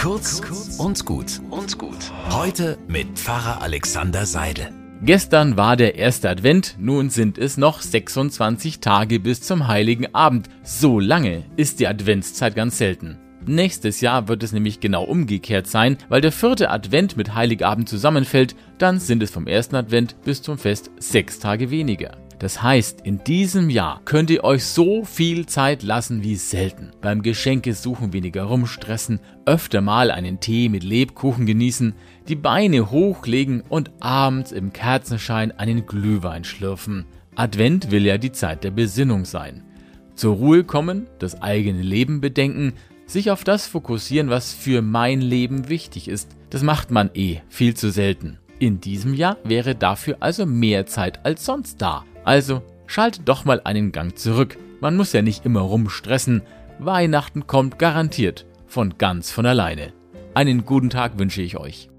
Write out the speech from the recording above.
Kurz und gut und gut. Heute mit Pfarrer Alexander Seidel. Gestern war der erste Advent, nun sind es noch 26 Tage bis zum heiligen Abend. So lange ist die Adventszeit ganz selten. Nächstes Jahr wird es nämlich genau umgekehrt sein, weil der vierte Advent mit Heiligabend zusammenfällt, dann sind es vom ersten Advent bis zum Fest sechs Tage weniger. Das heißt, in diesem Jahr könnt ihr euch so viel Zeit lassen wie selten. Beim Geschenke suchen weniger rumstressen, öfter mal einen Tee mit Lebkuchen genießen, die Beine hochlegen und abends im Kerzenschein einen Glühwein schlürfen. Advent will ja die Zeit der Besinnung sein. Zur Ruhe kommen, das eigene Leben bedenken, sich auf das fokussieren, was für mein Leben wichtig ist. Das macht man eh viel zu selten. In diesem Jahr wäre dafür also mehr Zeit als sonst da. Also schaltet doch mal einen Gang zurück. Man muss ja nicht immer rumstressen. Weihnachten kommt garantiert von ganz von alleine. Einen guten Tag wünsche ich euch.